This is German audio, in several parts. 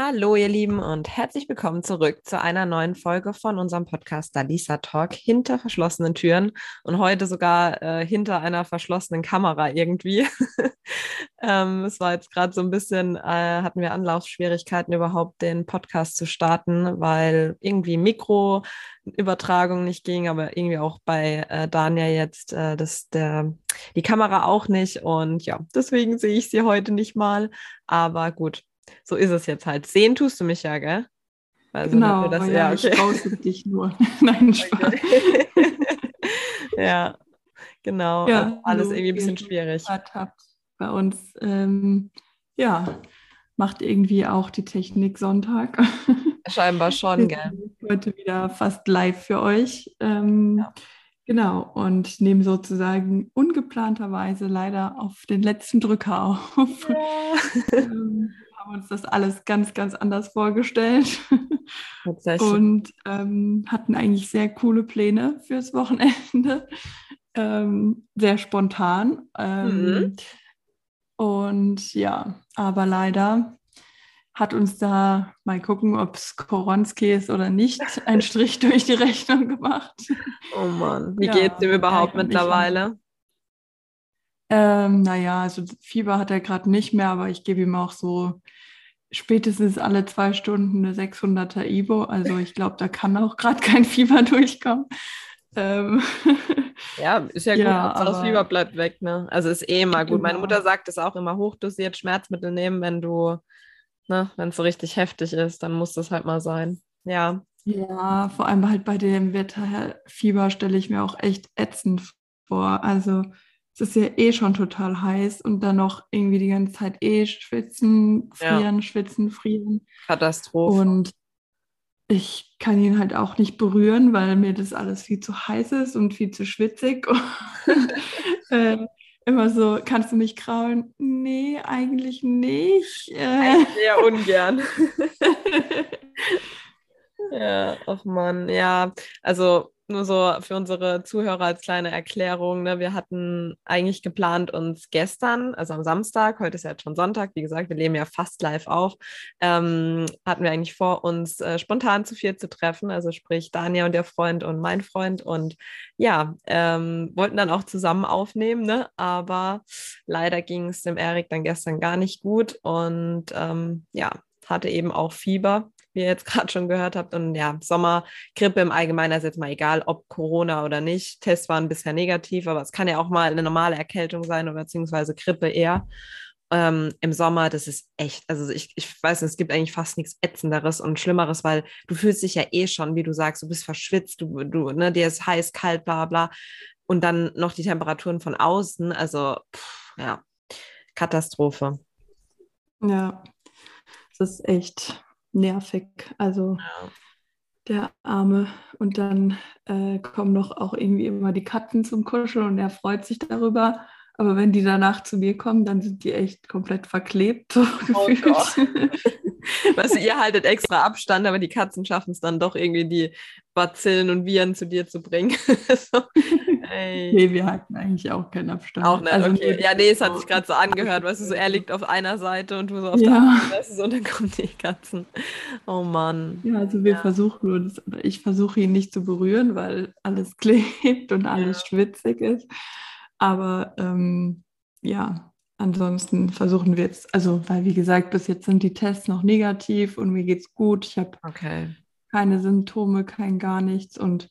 Hallo, ihr Lieben, und herzlich willkommen zurück zu einer neuen Folge von unserem Podcast Dalisa Talk hinter verschlossenen Türen und heute sogar äh, hinter einer verschlossenen Kamera irgendwie. ähm, es war jetzt gerade so ein bisschen, äh, hatten wir Anlaufschwierigkeiten überhaupt den Podcast zu starten, weil irgendwie Mikroübertragung nicht ging, aber irgendwie auch bei äh, Daniel jetzt äh, das, der, die Kamera auch nicht und ja, deswegen sehe ich sie heute nicht mal. Aber gut, so ist es jetzt halt. Sehen tust du mich ja, gell? Also genau, das, ja, ja okay. ich rausche dich nur. Nein, Spaß. ja, genau. Ja, also alles irgendwie ein bisschen schwierig. Habt bei uns, ähm, ja, macht irgendwie auch die Technik Sonntag. Scheinbar schon, gell? Heute wieder fast live für euch. Ähm, ja. Genau, und nehmen sozusagen ungeplanterweise leider auf den letzten Drücker auf. Ja. ähm, haben uns das alles ganz, ganz anders vorgestellt und ähm, hatten eigentlich sehr coole Pläne fürs Wochenende. Ähm, sehr spontan. Ähm, mhm. Und ja, aber leider hat uns da, mal gucken, ob es Koronski ist oder nicht, ein Strich durch die Rechnung gemacht. Oh Mann, wie ja, geht es ihm überhaupt mittlerweile? Ähm, naja, also Fieber hat er gerade nicht mehr, aber ich gebe ihm auch so spätestens alle zwei Stunden eine 600er Ibo. Also ich glaube, da kann auch gerade kein Fieber durchkommen. Ähm, ja, ist ja gut, ja, aber, das Fieber bleibt weg. Ne? Also ist eh immer gut. Genau. Meine Mutter sagt es auch immer, hochdosiert Schmerzmittel nehmen, wenn du, ne, wenn es so richtig heftig ist, dann muss das halt mal sein. Ja. Ja, vor allem halt bei dem Wetter Fieber stelle ich mir auch echt ätzend vor. Also es ist ja eh schon total heiß und dann noch irgendwie die ganze Zeit eh schwitzen, frieren, ja. schwitzen, frieren. Katastrophe. Und ich kann ihn halt auch nicht berühren, weil mir das alles viel zu heiß ist und viel zu schwitzig. Und, äh, immer so, kannst du mich kraulen? Nee, eigentlich nicht. Äh, sehr ungern. ja, ach Mann, ja. Also nur so für unsere Zuhörer als kleine Erklärung. Ne? Wir hatten eigentlich geplant, uns gestern, also am Samstag, heute ist ja jetzt schon Sonntag, wie gesagt, wir leben ja fast live auf, ähm, hatten wir eigentlich vor, uns äh, spontan zu vier zu treffen, also sprich Daniel und der Freund und mein Freund und ja, ähm, wollten dann auch zusammen aufnehmen, ne? aber leider ging es dem Erik dann gestern gar nicht gut und ähm, ja, hatte eben auch Fieber wie ihr jetzt gerade schon gehört habt. Und ja, Sommergrippe im Allgemeinen ist jetzt mal egal, ob Corona oder nicht. Tests waren bisher negativ, aber es kann ja auch mal eine normale Erkältung sein oder beziehungsweise Grippe eher. Ähm, Im Sommer, das ist echt, also ich, ich weiß nicht, es gibt eigentlich fast nichts Ätzenderes und Schlimmeres, weil du fühlst dich ja eh schon, wie du sagst, du bist verschwitzt, du, du, ne, dir ist heiß, kalt, bla bla. Und dann noch die Temperaturen von außen, also pff, ja, Katastrophe. Ja, das ist echt nervig. Also ja. der Arme. Und dann äh, kommen noch auch irgendwie immer die Katzen zum Kuscheln und er freut sich darüber. Aber wenn die danach zu mir kommen, dann sind die echt komplett verklebt. So oh gefühlt. weißt du, ihr haltet extra Abstand, aber die Katzen schaffen es dann doch irgendwie, die Bazillen und Viren zu dir zu bringen. so, nee, wir halten eigentlich auch keinen Abstand. Auch nicht, also okay. Ja, nee, es hat sich gerade so angehört, weißt du, so er liegt auf einer Seite und du so auf ja. der anderen, weißt du, so, und dann kommen die Katzen. Oh Mann. Ja, also wir ja. versuchen nur, das, ich versuche ihn nicht zu berühren, weil alles klebt und alles ja. schwitzig ist. Aber ähm, ja, ansonsten versuchen wir jetzt, also weil wie gesagt, bis jetzt sind die Tests noch negativ und mir geht's gut. Ich habe okay. keine Symptome, kein gar nichts und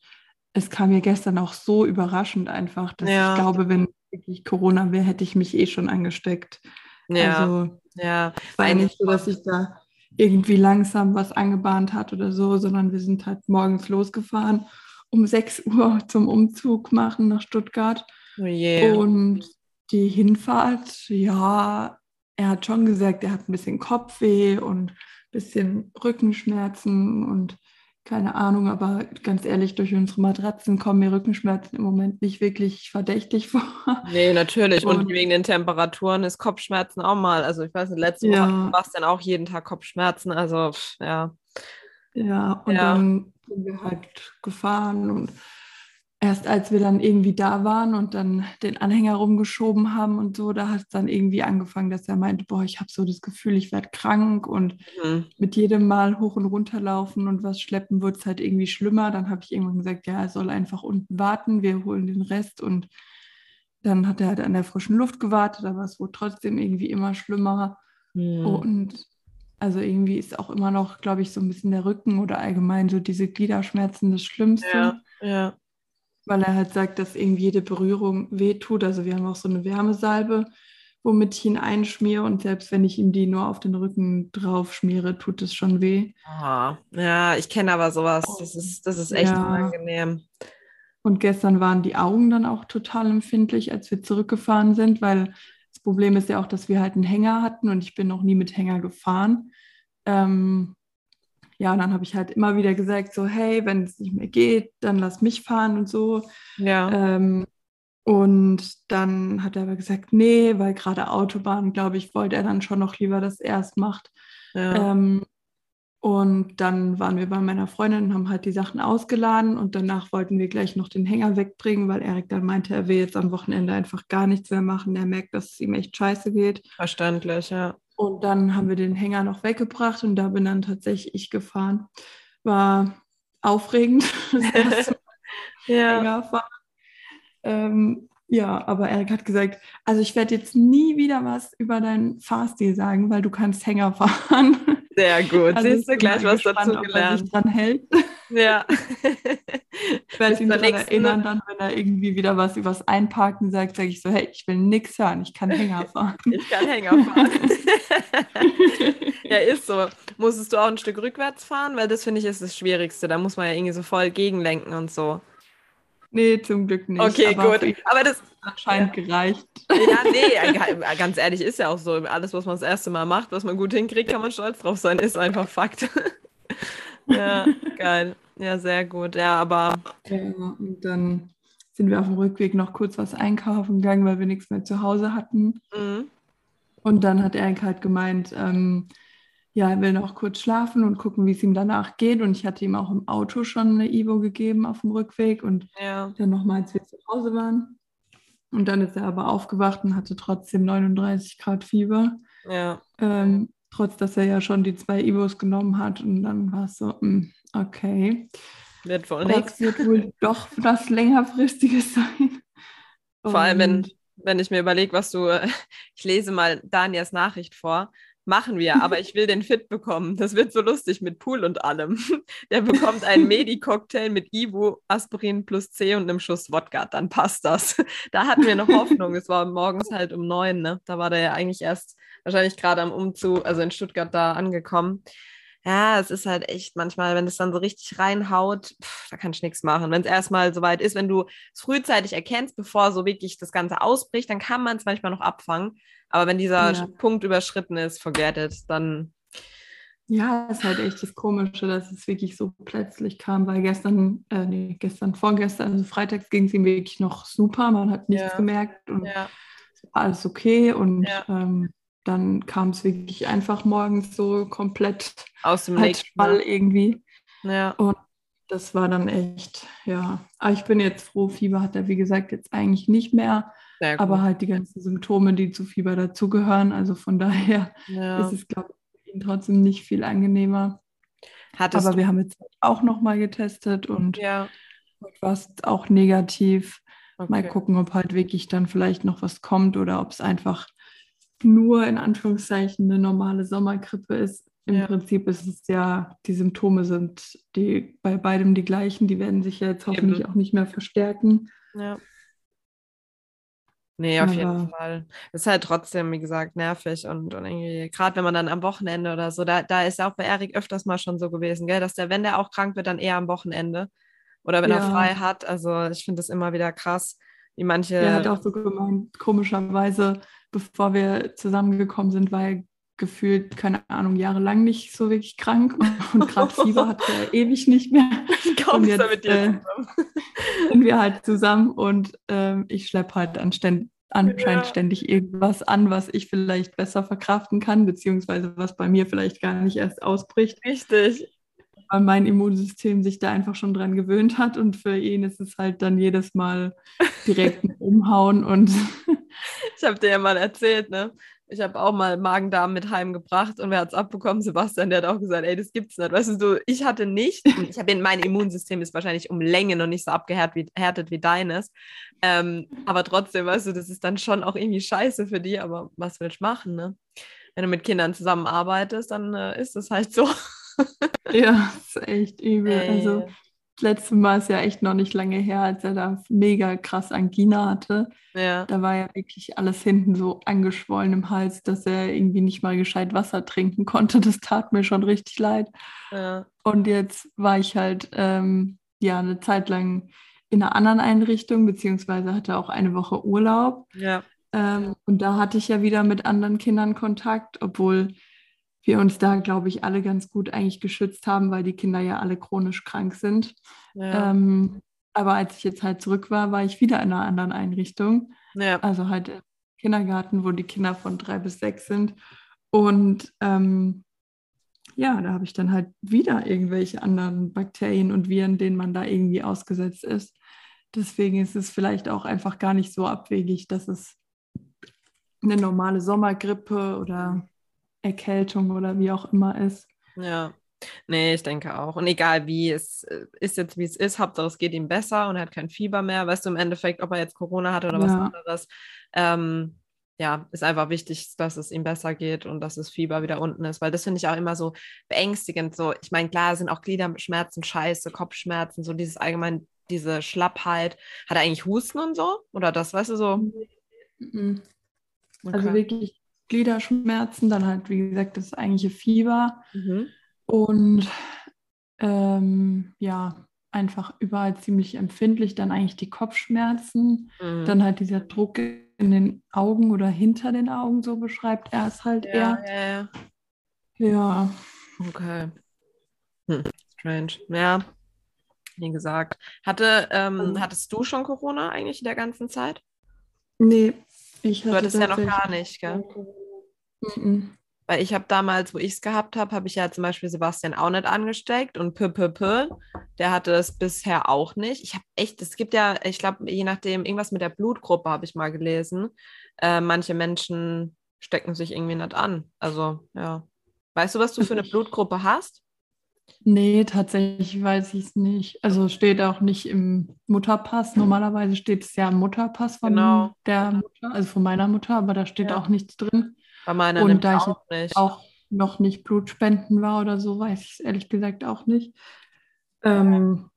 es kam mir gestern auch so überraschend einfach, dass ja. ich glaube, wenn wirklich Corona wäre, hätte ich mich eh schon angesteckt. Ja. Also ja. war nicht so, dass ich da irgendwie langsam was angebahnt hat oder so, sondern wir sind halt morgens losgefahren um 6 Uhr zum Umzug machen nach Stuttgart. Oh yeah. Und die Hinfahrt, ja, er hat schon gesagt, er hat ein bisschen Kopfweh und ein bisschen Rückenschmerzen und keine Ahnung, aber ganz ehrlich, durch unsere Matratzen kommen mir Rückenschmerzen im Moment nicht wirklich verdächtig vor. Nee, natürlich. Und, und wegen den Temperaturen ist Kopfschmerzen auch mal. Also ich weiß nicht, letzte ja. Woche war es dann auch jeden Tag Kopfschmerzen. Also ja. Ja, und ja. dann sind wir halt gefahren und erst als wir dann irgendwie da waren und dann den Anhänger rumgeschoben haben und so, da hat es dann irgendwie angefangen, dass er meinte, boah, ich habe so das Gefühl, ich werde krank und mhm. mit jedem Mal hoch und runter laufen und was schleppen wird es halt irgendwie schlimmer. Dann habe ich irgendwann gesagt, ja, er soll einfach unten warten, wir holen den Rest und dann hat er halt an der frischen Luft gewartet, aber es wurde trotzdem irgendwie immer schlimmer. Mhm. Und also irgendwie ist auch immer noch, glaube ich, so ein bisschen der Rücken oder allgemein so diese Gliederschmerzen das Schlimmste. Ja, ja weil er halt sagt, dass irgendwie jede Berührung wehtut. Also wir haben auch so eine Wärmesalbe, womit ich ihn einschmiere und selbst wenn ich ihm die nur auf den Rücken drauf schmiere, tut es schon weh. Oh, ja, ich kenne aber sowas. Das ist, das ist echt ja. unangenehm. Und gestern waren die Augen dann auch total empfindlich, als wir zurückgefahren sind, weil das Problem ist ja auch, dass wir halt einen Hänger hatten und ich bin noch nie mit Hänger gefahren. Ähm, ja, und dann habe ich halt immer wieder gesagt, so, hey, wenn es nicht mehr geht, dann lass mich fahren und so. Ja. Ähm, und dann hat er aber gesagt, nee, weil gerade Autobahn, glaube ich, wollte er dann schon noch lieber, dass er es macht. Ja. Ähm, und dann waren wir bei meiner Freundin und haben halt die Sachen ausgeladen und danach wollten wir gleich noch den Hänger wegbringen, weil Erik dann meinte, er will jetzt am Wochenende einfach gar nichts mehr machen. Er merkt, dass es ihm echt scheiße geht. Verständlich, ja. Und dann haben wir den Hänger noch weggebracht und da bin dann tatsächlich ich gefahren. War aufregend, ja. Ähm, ja, aber Erik hat gesagt, also ich werde jetzt nie wieder was über deinen Fahrstil sagen, weil du kannst Hänger fahren. Sehr gut. Also Siehst du gleich was gespannt, dazu gelernt. Ob er sich dran hält. Ja. ich werde ihn daran erinnern, dann, wenn er irgendwie wieder was übers Einparken sagt, sage ich so, hey, ich will nichts hören, ich kann Hänger fahren. Ich kann Hänger fahren. ja, ist so. Musstest du auch ein Stück rückwärts fahren? Weil das finde ich ist das Schwierigste. Da muss man ja irgendwie so voll gegenlenken und so. Nee, zum Glück nicht. Okay, aber gut. Aber das anscheinend ja. gereicht. Ja, nee, ganz ehrlich, ist ja auch so. Alles, was man das erste Mal macht, was man gut hinkriegt, kann man stolz drauf sein, ist einfach Fakt. ja, geil. Ja, sehr gut. Ja, aber. Ja, und dann sind wir auf dem Rückweg noch kurz was einkaufen gegangen, weil wir nichts mehr zu Hause hatten. Mhm. Und dann hat Erik halt gemeint, ähm, ja, er will noch kurz schlafen und gucken, wie es ihm danach geht. Und ich hatte ihm auch im Auto schon eine Ivo gegeben auf dem Rückweg und ja. dann nochmal, als wir zu Hause waren. Und dann ist er aber aufgewacht und hatte trotzdem 39 Grad Fieber. Ja. Ähm, trotz dass er ja schon die zwei Ivos genommen hat. Und dann war es so, mh, hm, okay. Wird wohl nichts. wird wohl doch was längerfristiges sein. Vor allem, wenn, wenn ich mir überlege, was du, ich lese mal Danias Nachricht vor, Machen wir, aber ich will den fit bekommen. Das wird so lustig mit Pool und allem. Der bekommt einen Medi-Cocktail mit Ibu, Aspirin plus C und einem Schuss Wodka. Dann passt das. Da hatten wir noch Hoffnung. Es war morgens halt um neun, ne? Da war der ja eigentlich erst wahrscheinlich gerade am Umzug, also in Stuttgart da angekommen. Ja, es ist halt echt manchmal, wenn es dann so richtig reinhaut, pff, da kann ich nichts machen. Wenn es erstmal soweit ist, wenn du es frühzeitig erkennst, bevor so wirklich das Ganze ausbricht, dann kann man es manchmal noch abfangen. Aber wenn dieser ja. Punkt überschritten ist, forget it, dann. Ja, ist halt echt das Komische, dass es wirklich so plötzlich kam, weil gestern, äh, nee, gestern, vorgestern, also freitags ging es ihm wirklich noch super, man hat nichts ja. gemerkt und ja. alles okay und ähm, dann kam es wirklich einfach morgens so komplett aus dem als Spall irgendwie. Ja. Und das war dann echt, ja. Aber ich bin jetzt froh, Fieber hat er, wie gesagt, jetzt eigentlich nicht mehr aber halt die ganzen Symptome, die zu Fieber dazugehören. Also von daher ja. ist es, glaube ich, trotzdem nicht viel angenehmer. Hattest aber wir haben jetzt auch nochmal getestet und ja. war es auch negativ. Okay. Mal gucken, ob halt wirklich dann vielleicht noch was kommt oder ob es einfach nur in Anführungszeichen eine normale Sommergrippe ist. Im ja. Prinzip ist es ja, die Symptome sind die, bei beidem die gleichen. Die werden sich ja jetzt hoffentlich Eben. auch nicht mehr verstärken. Ja. Nee, auf Aber jeden Fall. Das ist halt trotzdem, wie gesagt, nervig und, und irgendwie, gerade wenn man dann am Wochenende oder so, da, da ist ja auch bei Erik öfters mal schon so gewesen, gell, dass der, wenn der auch krank wird, dann eher am Wochenende oder wenn ja. er frei hat. Also ich finde das immer wieder krass, wie manche. Er hat auch so gemeint, komischerweise, bevor wir zusammengekommen sind, war er gefühlt, keine Ahnung, jahrelang nicht so wirklich krank und gerade Fieber hat er ewig nicht mehr. Ist er mit dir äh, zusammen. sind wir halt zusammen und äh, ich schleppe halt anständig anscheinend ja. ständig irgendwas an, was ich vielleicht besser verkraften kann, beziehungsweise was bei mir vielleicht gar nicht erst ausbricht. Richtig. weil mein Immunsystem sich da einfach schon dran gewöhnt hat und für ihn ist es halt dann jedes Mal direkt ein Umhauen und ich habe dir ja mal erzählt, ne? Ich habe auch mal Magen-Darm mit heimgebracht und wer hat es abbekommen? Sebastian, der hat auch gesagt, ey, das gibt's nicht. Weißt du, so, ich hatte nicht, ich habe mein Immunsystem ist wahrscheinlich um Länge noch nicht so abgehärtet wie, wie deines. Ähm, aber trotzdem, weißt du, das ist dann schon auch irgendwie scheiße für die, aber was willst du machen, ne? Wenn du mit Kindern zusammenarbeitest, dann äh, ist es halt so. ja, das ist echt übel. Ey. Also das letzte Mal ist ja echt noch nicht lange her, als er da mega krass Angina hatte. Ja. Da war ja wirklich alles hinten so angeschwollen im Hals, dass er irgendwie nicht mal gescheit Wasser trinken konnte. Das tat mir schon richtig leid. Ja. Und jetzt war ich halt ähm, ja eine Zeit lang in einer anderen Einrichtung, beziehungsweise hatte auch eine Woche Urlaub. Ja. Ähm, und da hatte ich ja wieder mit anderen Kindern Kontakt, obwohl wir uns da, glaube ich, alle ganz gut eigentlich geschützt haben, weil die Kinder ja alle chronisch krank sind. Ja. Ähm, aber als ich jetzt halt zurück war, war ich wieder in einer anderen Einrichtung. Ja. Also halt im Kindergarten, wo die Kinder von drei bis sechs sind. Und ähm, ja, da habe ich dann halt wieder irgendwelche anderen Bakterien und Viren, denen man da irgendwie ausgesetzt ist. Deswegen ist es vielleicht auch einfach gar nicht so abwegig, dass es eine normale Sommergrippe oder Erkältung oder wie auch immer ist. Ja. Nee, ich denke auch. Und egal wie, es äh, ist jetzt wie es ist, Hauptsache es geht ihm besser und er hat kein Fieber mehr. Weißt du im Endeffekt, ob er jetzt Corona hat oder ja. was anderes. Ähm, ja, ist einfach wichtig, dass es ihm besser geht und dass das Fieber wieder unten ist, weil das finde ich auch immer so beängstigend. So, ich meine, klar sind auch Gliederschmerzen scheiße, Kopfschmerzen, so dieses allgemein, diese Schlappheit. Hat er eigentlich Husten und so? Oder das, weißt du, so? Mhm. Okay. Also wirklich Gliederschmerzen, dann halt, wie gesagt, das eigentliche Fieber mhm. und ähm, ja, einfach überall ziemlich empfindlich, dann eigentlich die Kopfschmerzen, mhm. dann halt dieser Druck in den Augen oder hinter den Augen, so beschreibt er es halt ja, eher. Ja, ja. ja. Okay. Hm. Strange. Ja, wie gesagt. Hatte, ähm, mhm. Hattest du schon Corona eigentlich in der ganzen Zeit? Nee, ich du hattest ja noch gar nicht, gell? Mhm. Weil ich habe damals, wo ich es gehabt habe, habe ich ja zum Beispiel Sebastian auch nicht angesteckt und P, P, P, der hatte es bisher auch nicht. Ich habe echt, es gibt ja, ich glaube, je nachdem, irgendwas mit der Blutgruppe habe ich mal gelesen. Äh, manche Menschen stecken sich irgendwie nicht an. Also, ja. Weißt du, was du für eine Blutgruppe hast? Nee, tatsächlich weiß ich es nicht. Also steht auch nicht im Mutterpass. Normalerweise steht es ja im Mutterpass von genau. der Mutter, also von meiner Mutter, aber da steht ja. auch nichts drin. Bei meiner Und da ich auch, nicht. auch noch nicht Blutspenden war oder so, weiß ich es ehrlich gesagt auch nicht. Ähm,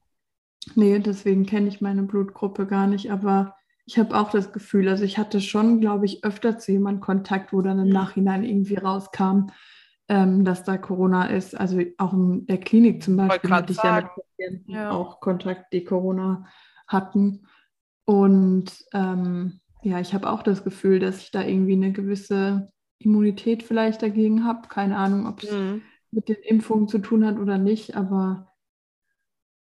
nee, deswegen kenne ich meine Blutgruppe gar nicht, aber ich habe auch das Gefühl, also ich hatte schon, glaube ich, öfter zu jemandem Kontakt, wo dann im Nachhinein irgendwie rauskam, ähm, dass da Corona ist. Also auch in der Klinik zum Beispiel hatte ich sagen. ja mit Patienten ja. auch Kontakt, die Corona hatten. Und ähm, ja, ich habe auch das Gefühl, dass ich da irgendwie eine gewisse Immunität vielleicht dagegen habe. Keine Ahnung, ob es mhm. mit den Impfungen zu tun hat oder nicht, aber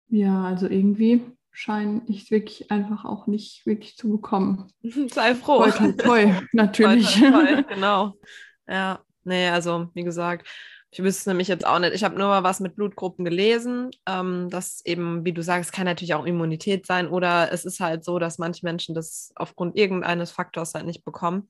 ja, also irgendwie scheine ich es wirklich einfach auch nicht wirklich zu bekommen. Sei froh. Toll, toll, natürlich. Toi, toi, genau. Ja. Nee, also wie gesagt, ich wüsste es nämlich jetzt auch nicht. Ich habe nur mal was mit Blutgruppen gelesen. Ähm, das eben, wie du sagst, kann natürlich auch Immunität sein oder es ist halt so, dass manche Menschen das aufgrund irgendeines Faktors halt nicht bekommen.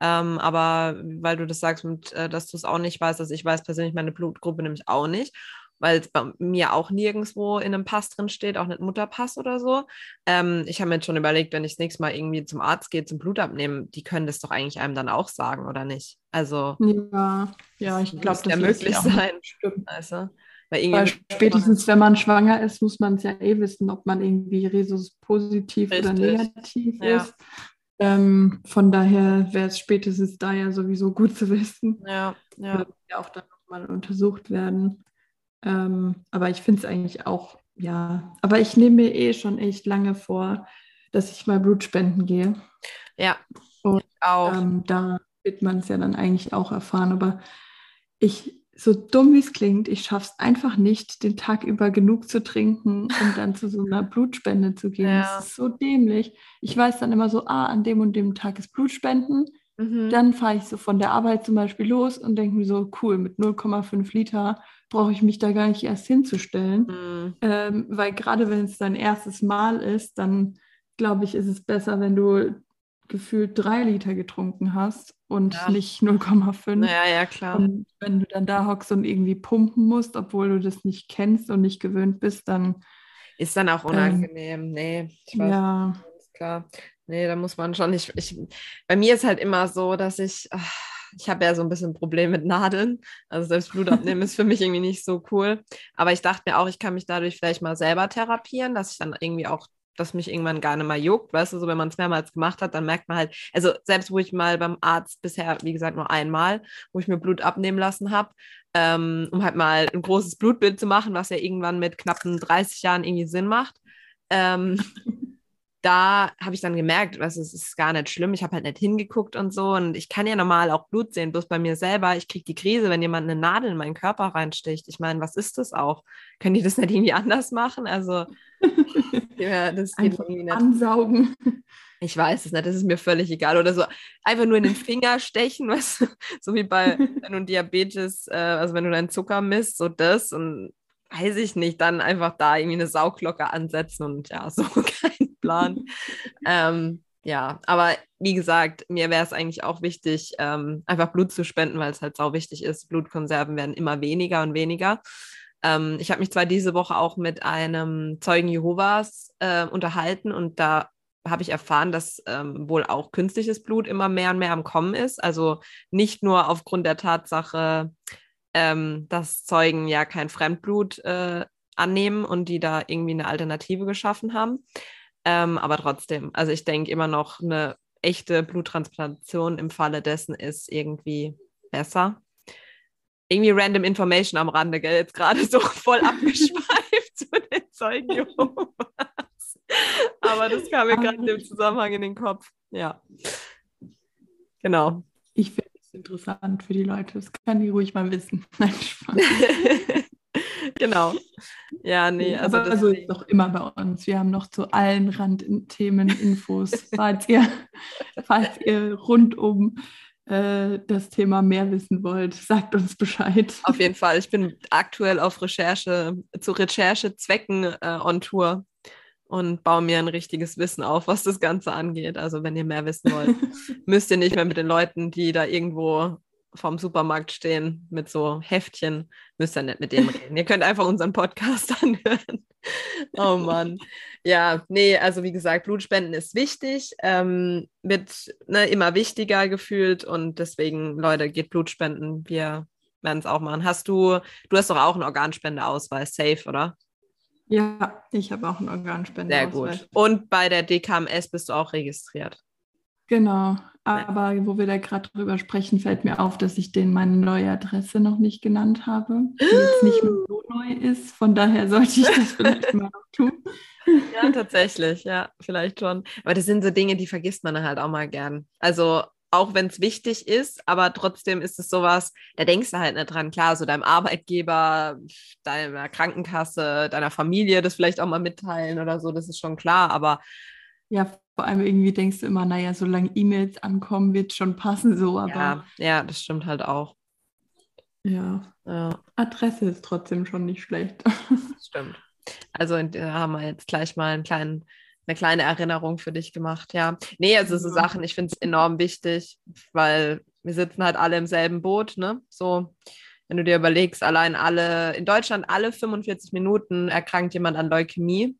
Ähm, aber weil du das sagst, mit, äh, dass du es auch nicht weißt, also ich weiß persönlich meine Blutgruppe nämlich auch nicht weil es bei mir auch nirgendwo in einem Pass drin steht, auch nicht Mutterpass oder so. Ähm, ich habe mir jetzt schon überlegt, wenn ich das nächste Mal irgendwie zum Arzt gehe, zum Blut abnehmen, die können das doch eigentlich einem dann auch sagen, oder nicht? Also ja, ja, ich glaube, das ja möglich sein. Stimmt. Also, weil, weil spätestens, wenn man schwanger ist, muss man es ja eh wissen, ob man irgendwie Rhesus positiv Richtig. oder negativ ja. ist. Ähm, von daher wäre es spätestens da ja sowieso gut zu wissen. Ja, ja. ja auch dann nochmal untersucht werden. Ähm, aber ich finde es eigentlich auch, ja, aber ich nehme mir eh schon echt lange vor, dass ich mal Blut spenden gehe. Ja, und auch. Ähm, da wird man es ja dann eigentlich auch erfahren. Aber ich, so dumm wie es klingt, ich schaffe es einfach nicht, den Tag über genug zu trinken, um dann zu so einer Blutspende zu gehen. Ja. Das ist so dämlich. Ich weiß dann immer so, ah, an dem und dem Tag ist Blutspenden. Mhm. Dann fahre ich so von der Arbeit zum Beispiel los und denke mir so, cool, mit 0,5 Liter brauche ich mich da gar nicht erst hinzustellen. Mhm. Ähm, weil gerade wenn es dein erstes Mal ist, dann glaube ich, ist es besser, wenn du gefühlt drei Liter getrunken hast und ja. nicht 0,5. Ja, ja, klar. Und wenn du dann da hockst und irgendwie pumpen musst, obwohl du das nicht kennst und nicht gewöhnt bist, dann. Ist dann auch unangenehm. Ähm, nee, ich weiß. Ja. Klar. Nee, da muss man schon nicht. Ich, bei mir ist halt immer so, dass ich. Ach, ich habe ja so ein bisschen ein Problem mit Nadeln. Also selbst Blut abnehmen ist für mich irgendwie nicht so cool. Aber ich dachte mir auch, ich kann mich dadurch vielleicht mal selber therapieren, dass ich dann irgendwie auch dass mich irgendwann gar nicht mehr juckt, weißt du, so wenn man es mehrmals gemacht hat, dann merkt man halt, also selbst wo ich mal beim Arzt bisher, wie gesagt, nur einmal, wo ich mir Blut abnehmen lassen habe, ähm, um halt mal ein großes Blutbild zu machen, was ja irgendwann mit knappen 30 Jahren irgendwie Sinn macht. Ähm, da habe ich dann gemerkt, was es ist gar nicht schlimm. Ich habe halt nicht hingeguckt und so. Und ich kann ja normal auch Blut sehen, bloß bei mir selber. Ich kriege die Krise, wenn jemand eine Nadel in meinen Körper reinsticht. Ich meine, was ist das auch? Können die das nicht irgendwie anders machen? Also, ja, das geht einfach irgendwie nicht. Ansaugen. Ich weiß es nicht, das ist mir völlig egal. Oder so einfach nur in den Finger stechen, was, so wie bei, wenn du Diabetes, äh, also wenn du deinen Zucker misst, so das und weiß ich nicht, dann einfach da irgendwie eine Sauglocke ansetzen und ja, so kein Plan. ähm, ja, aber wie gesagt, mir wäre es eigentlich auch wichtig, ähm, einfach Blut zu spenden, weil es halt sau wichtig ist. Blutkonserven werden immer weniger und weniger. Ähm, ich habe mich zwar diese Woche auch mit einem Zeugen Jehovas äh, unterhalten und da habe ich erfahren, dass ähm, wohl auch künstliches Blut immer mehr und mehr am Kommen ist. Also nicht nur aufgrund der Tatsache, ähm, dass Zeugen ja kein Fremdblut äh, annehmen und die da irgendwie eine Alternative geschaffen haben. Ähm, aber trotzdem, also ich denke immer noch, eine echte Bluttransplantation im Falle dessen ist irgendwie besser. Irgendwie random Information am Rande, gell? Jetzt gerade so voll abgeschweift zu den Zeugen Jehovas. Aber das kam mir gerade im Zusammenhang in den Kopf. Ja. Genau. Interessant für die Leute. Das kann die ruhig mal wissen. Nein, Spaß. genau. Ja, nee, also. Aber also ist doch immer bei uns. Wir haben noch zu allen Randthemen Infos, falls ihr, falls ihr rundum äh, das Thema mehr wissen wollt, sagt uns Bescheid. Auf jeden Fall. Ich bin aktuell auf Recherche, zu Recherchezwecken äh, on Tour und baue mir ein richtiges Wissen auf, was das Ganze angeht. Also wenn ihr mehr wissen wollt, müsst ihr nicht mehr mit den Leuten, die da irgendwo vorm Supermarkt stehen mit so Heftchen, müsst ihr nicht mit denen reden. ihr könnt einfach unseren Podcast anhören. oh Mann. Ja, nee, also wie gesagt, Blutspenden ist wichtig, ähm, wird ne, immer wichtiger gefühlt und deswegen, Leute, geht Blutspenden. Wir werden es auch machen. Hast du, du hast doch auch einen Organspendeausweis, safe, oder? Ja, ich habe auch einen Organspender. Sehr gut. Und bei der DKMS bist du auch registriert. Genau, aber wo wir da gerade drüber sprechen, fällt mir auf, dass ich denen meine neue Adresse noch nicht genannt habe, die jetzt nicht mehr so neu ist. Von daher sollte ich das vielleicht mal noch tun. Ja, tatsächlich, ja, vielleicht schon. Aber das sind so Dinge, die vergisst man halt auch mal gern. Also auch wenn es wichtig ist, aber trotzdem ist es sowas, da denkst du halt nicht dran. Klar, so deinem Arbeitgeber, deiner Krankenkasse, deiner Familie das vielleicht auch mal mitteilen oder so, das ist schon klar, aber. Ja, vor allem irgendwie denkst du immer, naja, solange E-Mails ankommen, wird schon passen, so, aber. Ja, ja, das stimmt halt auch. Ja. ja. Adresse ist trotzdem schon nicht schlecht. Stimmt. Also da haben wir jetzt gleich mal einen kleinen eine kleine Erinnerung für dich gemacht, ja. Nee, also so Sachen, ich finde es enorm wichtig, weil wir sitzen halt alle im selben Boot, ne? So, wenn du dir überlegst, allein alle, in Deutschland alle 45 Minuten erkrankt jemand an Leukämie.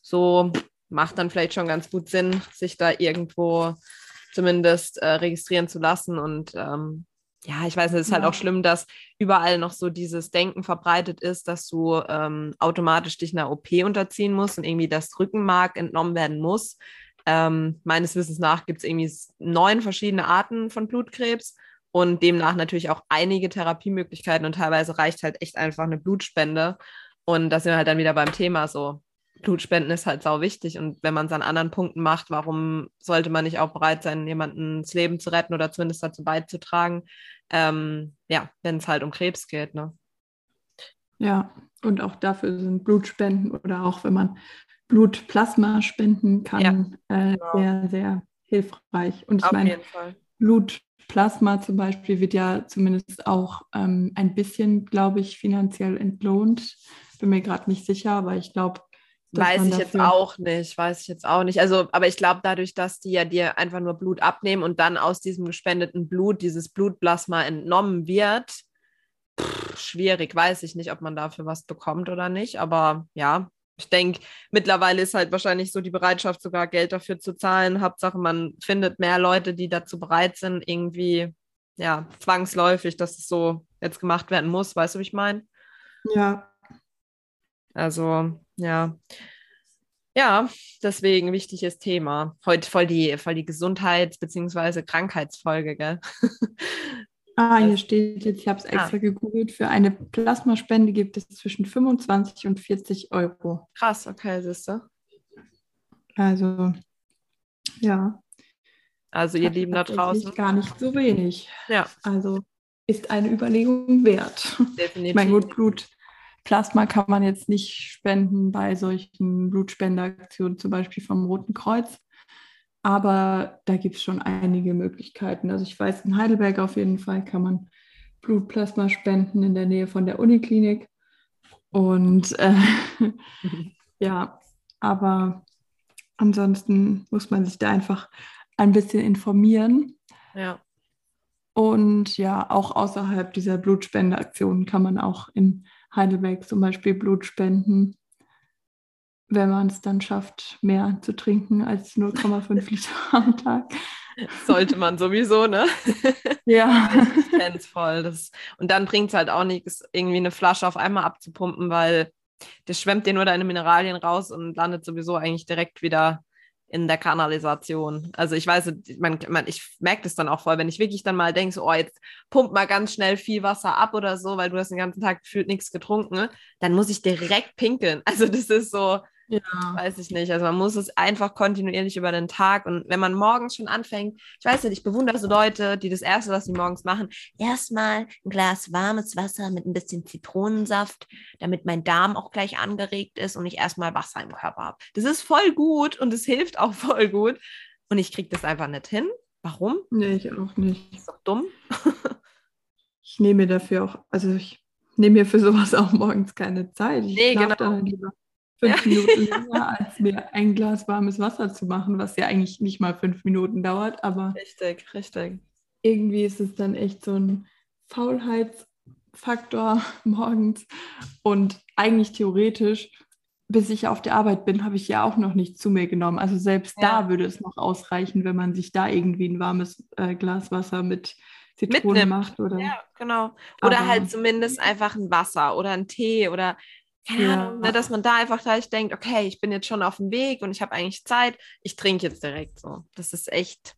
So macht dann vielleicht schon ganz gut Sinn, sich da irgendwo zumindest äh, registrieren zu lassen und ähm, ja, ich weiß, es ist halt ja. auch schlimm, dass überall noch so dieses Denken verbreitet ist, dass du ähm, automatisch dich einer OP unterziehen musst und irgendwie das Rückenmark entnommen werden muss. Ähm, meines Wissens nach gibt es irgendwie neun verschiedene Arten von Blutkrebs und demnach natürlich auch einige Therapiemöglichkeiten und teilweise reicht halt echt einfach eine Blutspende. Und da sind wir halt dann wieder beim Thema so. Blutspenden ist halt sau wichtig und wenn man es an anderen Punkten macht, warum sollte man nicht auch bereit sein, jemanden das Leben zu retten oder zumindest dazu beizutragen, ähm, ja, wenn es halt um Krebs geht. Ne? Ja, und auch dafür sind Blutspenden oder auch wenn man Blutplasma spenden kann, ja, äh, genau. sehr, sehr hilfreich. Und ich Auf meine, Blutplasma zum Beispiel wird ja zumindest auch ähm, ein bisschen, glaube ich, finanziell entlohnt. Bin mir gerade nicht sicher, aber ich glaube, Weiß ich jetzt auch nicht, weiß ich jetzt auch nicht. Also, aber ich glaube, dadurch, dass die ja dir einfach nur Blut abnehmen und dann aus diesem gespendeten Blut dieses Blutplasma entnommen wird, pff, schwierig, weiß ich nicht, ob man dafür was bekommt oder nicht. Aber ja, ich denke, mittlerweile ist halt wahrscheinlich so die Bereitschaft, sogar Geld dafür zu zahlen. Hauptsache, man findet mehr Leute, die dazu bereit sind, irgendwie, ja, zwangsläufig, dass es so jetzt gemacht werden muss. Weißt du, wie ich meine? Ja. Also, ja. Ja, deswegen wichtiges Thema. Heute voll die, voll die Gesundheits- bzw. Krankheitsfolge, gell? Ah, hier steht jetzt, ich habe es extra ah. gegoogelt, für eine Plasmaspende gibt es zwischen 25 und 40 Euro. Krass, okay, siehst du. Also, ja. Also, ihr Lieben da draußen. Gar nicht so wenig. Ja. Also, ist eine Überlegung wert. Definitiv. mein gut, Blutplasma kann man jetzt nicht spenden bei solchen Blutspendeaktionen, zum Beispiel vom Roten Kreuz. Aber da gibt es schon einige Möglichkeiten. Also ich weiß, in Heidelberg auf jeden Fall kann man Blutplasma spenden in der Nähe von der Uniklinik. Und äh, ja, aber ansonsten muss man sich da einfach ein bisschen informieren. Ja. Und ja, auch außerhalb dieser Blutspendeaktionen kann man auch in Heidelberg zum Beispiel Blut spenden wenn man es dann schafft, mehr zu trinken als 0,5 Liter am Tag. Sollte man sowieso, ne? Ja. Ich voll. Das, und dann bringt es halt auch nichts, irgendwie eine Flasche auf einmal abzupumpen, weil das schwemmt dir nur deine Mineralien raus und landet sowieso eigentlich direkt wieder in der Kanalisation. Also ich weiß, man, man, ich merke das dann auch voll, wenn ich wirklich dann mal denke, so, oh, jetzt pump mal ganz schnell viel Wasser ab oder so, weil du hast den ganzen Tag gefühlt nichts getrunken, dann muss ich direkt pinkeln. Also das ist so, ja. Weiß ich nicht. Also man muss es einfach kontinuierlich über den Tag und wenn man morgens schon anfängt, ich weiß nicht, ich bewundere so Leute, die das Erste, was sie morgens machen, erstmal ein Glas warmes Wasser mit ein bisschen Zitronensaft, damit mein Darm auch gleich angeregt ist und ich erstmal Wasser im Körper habe. Das ist voll gut und es hilft auch voll gut und ich kriege das einfach nicht hin. Warum? Nee, ich auch nicht. Das ist doch dumm. ich nehme mir dafür auch, also ich nehme mir für sowas auch morgens keine Zeit. Ich nee, genau. Dann lieber fünf. Minuten länger, als mir ein Glas warmes Wasser zu machen, was ja eigentlich nicht mal fünf Minuten dauert, aber richtig, richtig. Irgendwie ist es dann echt so ein Faulheitsfaktor morgens und eigentlich theoretisch, bis ich auf der Arbeit bin, habe ich ja auch noch nicht zu mir genommen. Also selbst ja. da würde es noch ausreichen, wenn man sich da irgendwie ein warmes äh, Glas Wasser mit Zitrone Mitnimmt. macht oder ja genau oder aber halt zumindest einfach ein Wasser oder ein Tee oder keine ja. Ahnung, ne, dass man da einfach gleich denkt, okay, ich bin jetzt schon auf dem Weg und ich habe eigentlich Zeit, ich trinke jetzt direkt so. Das ist echt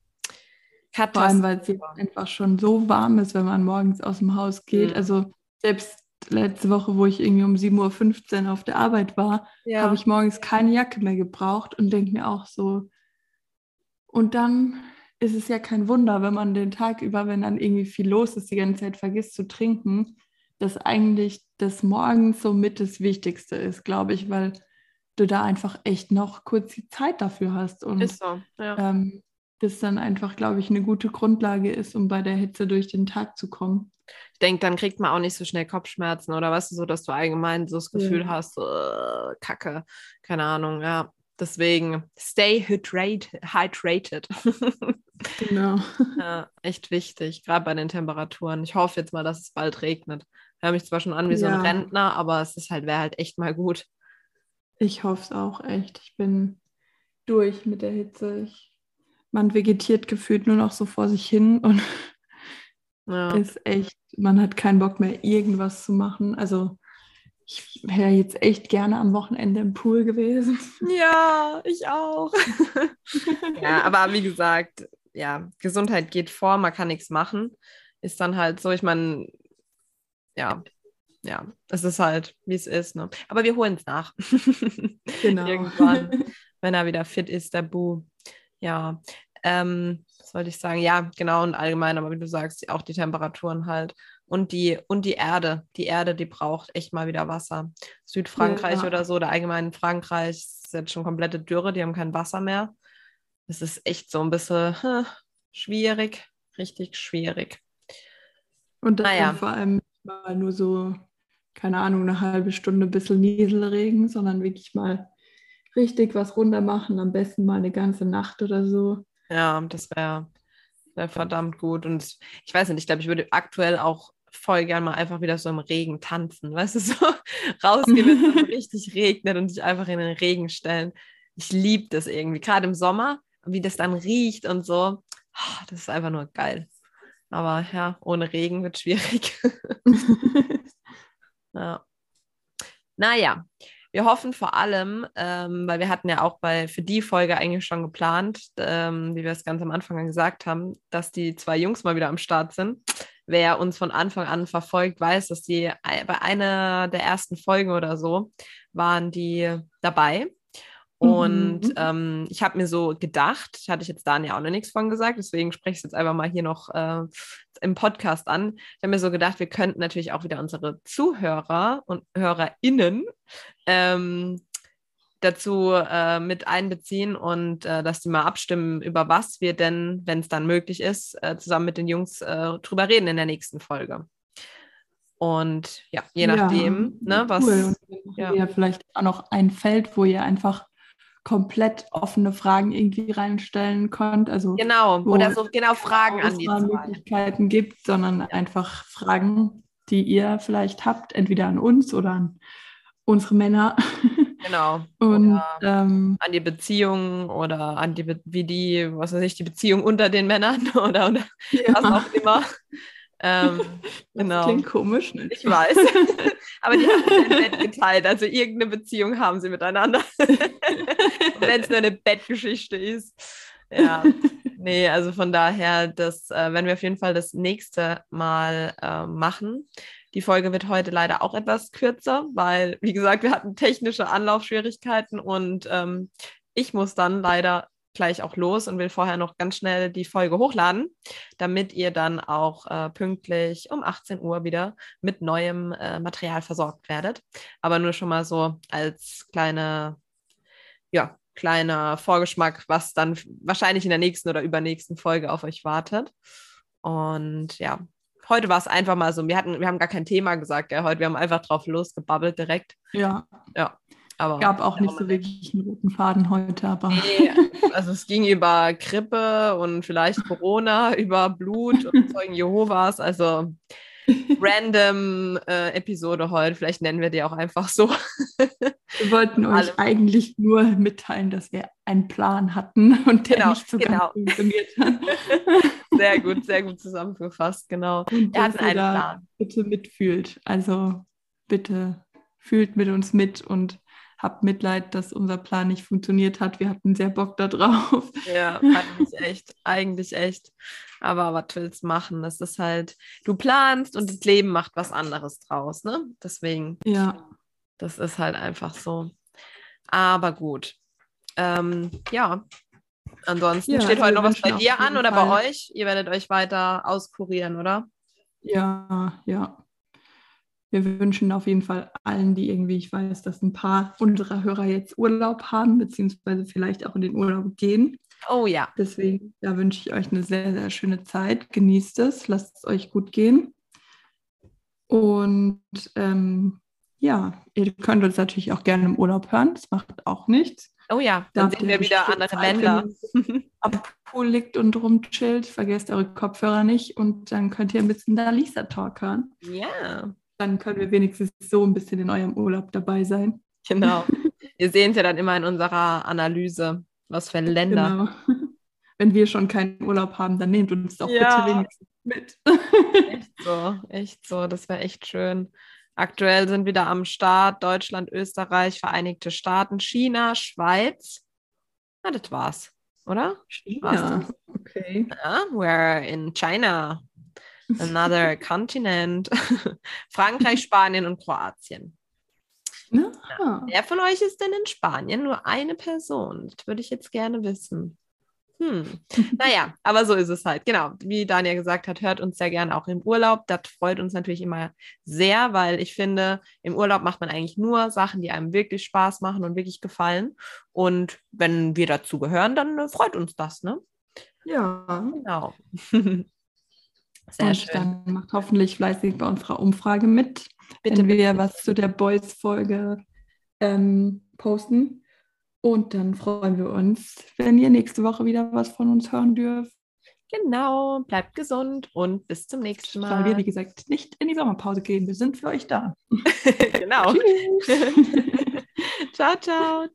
Vor allem, weil es einfach schon so warm ist, wenn man morgens aus dem Haus geht. Mhm. Also selbst letzte Woche, wo ich irgendwie um 7.15 Uhr auf der Arbeit war, ja. habe ich morgens keine Jacke mehr gebraucht und denke mir auch so. Und dann ist es ja kein Wunder, wenn man den Tag über, wenn dann irgendwie viel los ist, die ganze Zeit vergisst zu trinken, dass eigentlich das Morgens somit das Wichtigste ist, glaube ich, weil du da einfach echt noch kurz die Zeit dafür hast und so, ja. ähm, das dann einfach, glaube ich, eine gute Grundlage ist, um bei der Hitze durch den Tag zu kommen. Ich denke, dann kriegt man auch nicht so schnell Kopfschmerzen oder was, so dass du allgemein so das Gefühl ja. hast, uh, Kacke, keine Ahnung, ja. Deswegen stay hydrated. hydrated. genau. Ja, echt wichtig, gerade bei den Temperaturen. Ich hoffe jetzt mal, dass es bald regnet höre mich zwar schon an wie ja. so ein Rentner, aber es ist halt, wäre halt echt mal gut. Ich hoffe es auch echt. Ich bin durch mit der Hitze. Ich, man vegetiert gefühlt nur noch so vor sich hin und ja. ist echt, man hat keinen Bock mehr, irgendwas zu machen. Also ich wäre jetzt echt gerne am Wochenende im Pool gewesen. Ja, ich auch. ja, aber wie gesagt, ja, Gesundheit geht vor, man kann nichts machen. Ist dann halt so, ich meine, ja, ja, es ist halt, wie es ist. Ne? Aber wir holen es nach. Genau. Irgendwann, wenn er wieder fit ist, der Bu. Ja, ähm, was wollte ich sagen? Ja, genau und allgemein, aber wie du sagst, auch die Temperaturen halt. Und die, und die Erde. Die Erde, die braucht echt mal wieder Wasser. Südfrankreich ja. oder so, oder allgemein Frankreich ist jetzt schon komplette Dürre, die haben kein Wasser mehr. Es ist echt so ein bisschen hm, schwierig. richtig schwierig. Und dann naja. vor allem mal nur so, keine Ahnung, eine halbe Stunde ein bisschen Nieselregen, sondern wirklich mal richtig was runter machen, am besten mal eine ganze Nacht oder so. Ja, das wäre wär verdammt gut. Und ich weiß nicht, ich glaube, ich würde aktuell auch voll gern mal einfach wieder so im Regen tanzen, weißt du, so rausgehen, wenn es richtig regnet und sich einfach in den Regen stellen. Ich liebe das irgendwie, gerade im Sommer, wie das dann riecht und so. Ah, das ist einfach nur geil. Aber ja, ohne Regen wird schwierig. ja. Naja, wir hoffen vor allem, ähm, weil wir hatten ja auch bei für die Folge eigentlich schon geplant, ähm, wie wir es ganz am Anfang gesagt haben, dass die zwei Jungs mal wieder am Start sind. Wer uns von Anfang an verfolgt, weiß, dass die bei einer der ersten Folgen oder so waren die dabei. Und mhm. ähm, ich habe mir so gedacht, hatte ich jetzt Daniel auch noch nichts von gesagt, deswegen spreche ich es jetzt einfach mal hier noch äh, im Podcast an. Ich habe mir so gedacht, wir könnten natürlich auch wieder unsere Zuhörer und HörerInnen ähm, dazu äh, mit einbeziehen und äh, dass die mal abstimmen, über was wir denn, wenn es dann möglich ist, äh, zusammen mit den Jungs äh, drüber reden in der nächsten Folge. Und ja, je nachdem, ja, ne, was. Cool. Und ja, vielleicht auch noch ein Feld, wo ihr einfach komplett offene Fragen irgendwie reinstellen könnt. Also genau, oder so genau Fragen an die Möglichkeiten gibt, sondern ja. einfach Fragen, die ihr vielleicht habt, entweder an uns oder an unsere Männer. Genau. Und ähm, an die Beziehung oder an die, wie die, was weiß ich, die Beziehung unter den Männern oder, oder ja. was auch immer. Ähm, genau. klingt komisch, ne? Ich weiß. Aber die haben sich ein Bett geteilt. Also irgendeine Beziehung haben sie miteinander. Wenn es nur eine Bettgeschichte ist. Ja, nee, also von daher, das äh, werden wir auf jeden Fall das nächste Mal äh, machen. Die Folge wird heute leider auch etwas kürzer, weil, wie gesagt, wir hatten technische Anlaufschwierigkeiten und ähm, ich muss dann leider gleich auch los und will vorher noch ganz schnell die Folge hochladen, damit ihr dann auch äh, pünktlich um 18 Uhr wieder mit neuem äh, Material versorgt werdet. Aber nur schon mal so als kleine, ja, kleiner Vorgeschmack, was dann wahrscheinlich in der nächsten oder übernächsten Folge auf euch wartet. Und ja, heute war es einfach mal so, wir hatten, wir haben gar kein Thema gesagt, ja, heute, wir haben einfach drauf losgebabbelt direkt. Ja. Ja. Aber gab auch nicht so wirklich einen roten Faden heute, aber. Nee, also es ging über Grippe und vielleicht Corona, über Blut und Zeugen Jehovas. Also random äh, Episode heute. Vielleicht nennen wir die auch einfach so. Wir wollten euch eigentlich nur mitteilen, dass wir einen Plan hatten und der genau, nicht so genau. ganz funktioniert hat. Sehr gut, sehr gut zusammengefasst, genau. Und wir hatten einen Plan. Bitte mitfühlt. Also bitte fühlt mit uns mit und habt Mitleid, dass unser Plan nicht funktioniert hat. Wir hatten sehr Bock darauf. Ja, eigentlich echt, eigentlich echt. Aber was willst du machen? Das ist halt, du planst und das Leben macht was anderes draus, ne? Deswegen. Ja. Das ist halt einfach so. Aber gut. Ähm, ja. Ansonsten ja, steht also heute noch was bei dir an oder Fall. bei euch? Ihr werdet euch weiter auskurieren, oder? Ja, ja wir wünschen auf jeden Fall allen, die irgendwie, ich weiß, dass ein paar unserer Hörer jetzt Urlaub haben, beziehungsweise vielleicht auch in den Urlaub gehen. Oh ja. Deswegen, da wünsche ich euch eine sehr, sehr schöne Zeit. Genießt es, lasst es euch gut gehen. Und ähm, ja, ihr könnt uns natürlich auch gerne im Urlaub hören. Das macht auch nichts. Oh ja, dann da sehen wir wieder andere Länder. Am Pool liegt und rumchillt, vergesst eure Kopfhörer nicht und dann könnt ihr ein bisschen da Lisa Talk hören. Ja. Dann können wir wenigstens so ein bisschen in eurem Urlaub dabei sein. Genau. Sehen es ja dann immer in unserer Analyse, was für Länder. Genau. Wenn wir schon keinen Urlaub haben, dann nehmt uns doch ja. bitte wenigstens mit. echt so, echt so. Das wäre echt schön. Aktuell sind wieder am Start Deutschland, Österreich, Vereinigte Staaten, China, Schweiz. Na, das war's, oder? China. Okay. Ja, we're in China. Another Continent. Frankreich, Spanien und Kroatien. Ja. Wer von euch ist denn in Spanien? Nur eine Person. Das würde ich jetzt gerne wissen. Hm. Naja, aber so ist es halt. Genau, wie Daniel gesagt hat, hört uns sehr gerne auch im Urlaub. Das freut uns natürlich immer sehr, weil ich finde, im Urlaub macht man eigentlich nur Sachen, die einem wirklich Spaß machen und wirklich gefallen. Und wenn wir dazu gehören, dann freut uns das, ne? Ja. Genau. Sehr und schön. dann macht hoffentlich fleißig bei unserer Umfrage mit, bitte, wenn wir bitte. was zu der Boys-Folge ähm, posten. Und dann freuen wir uns, wenn ihr nächste Woche wieder was von uns hören dürft. Genau, bleibt gesund und bis zum nächsten Mal. Weil wir, wie gesagt, nicht in die Sommerpause gehen. Wir sind für euch da. genau. ciao, ciao.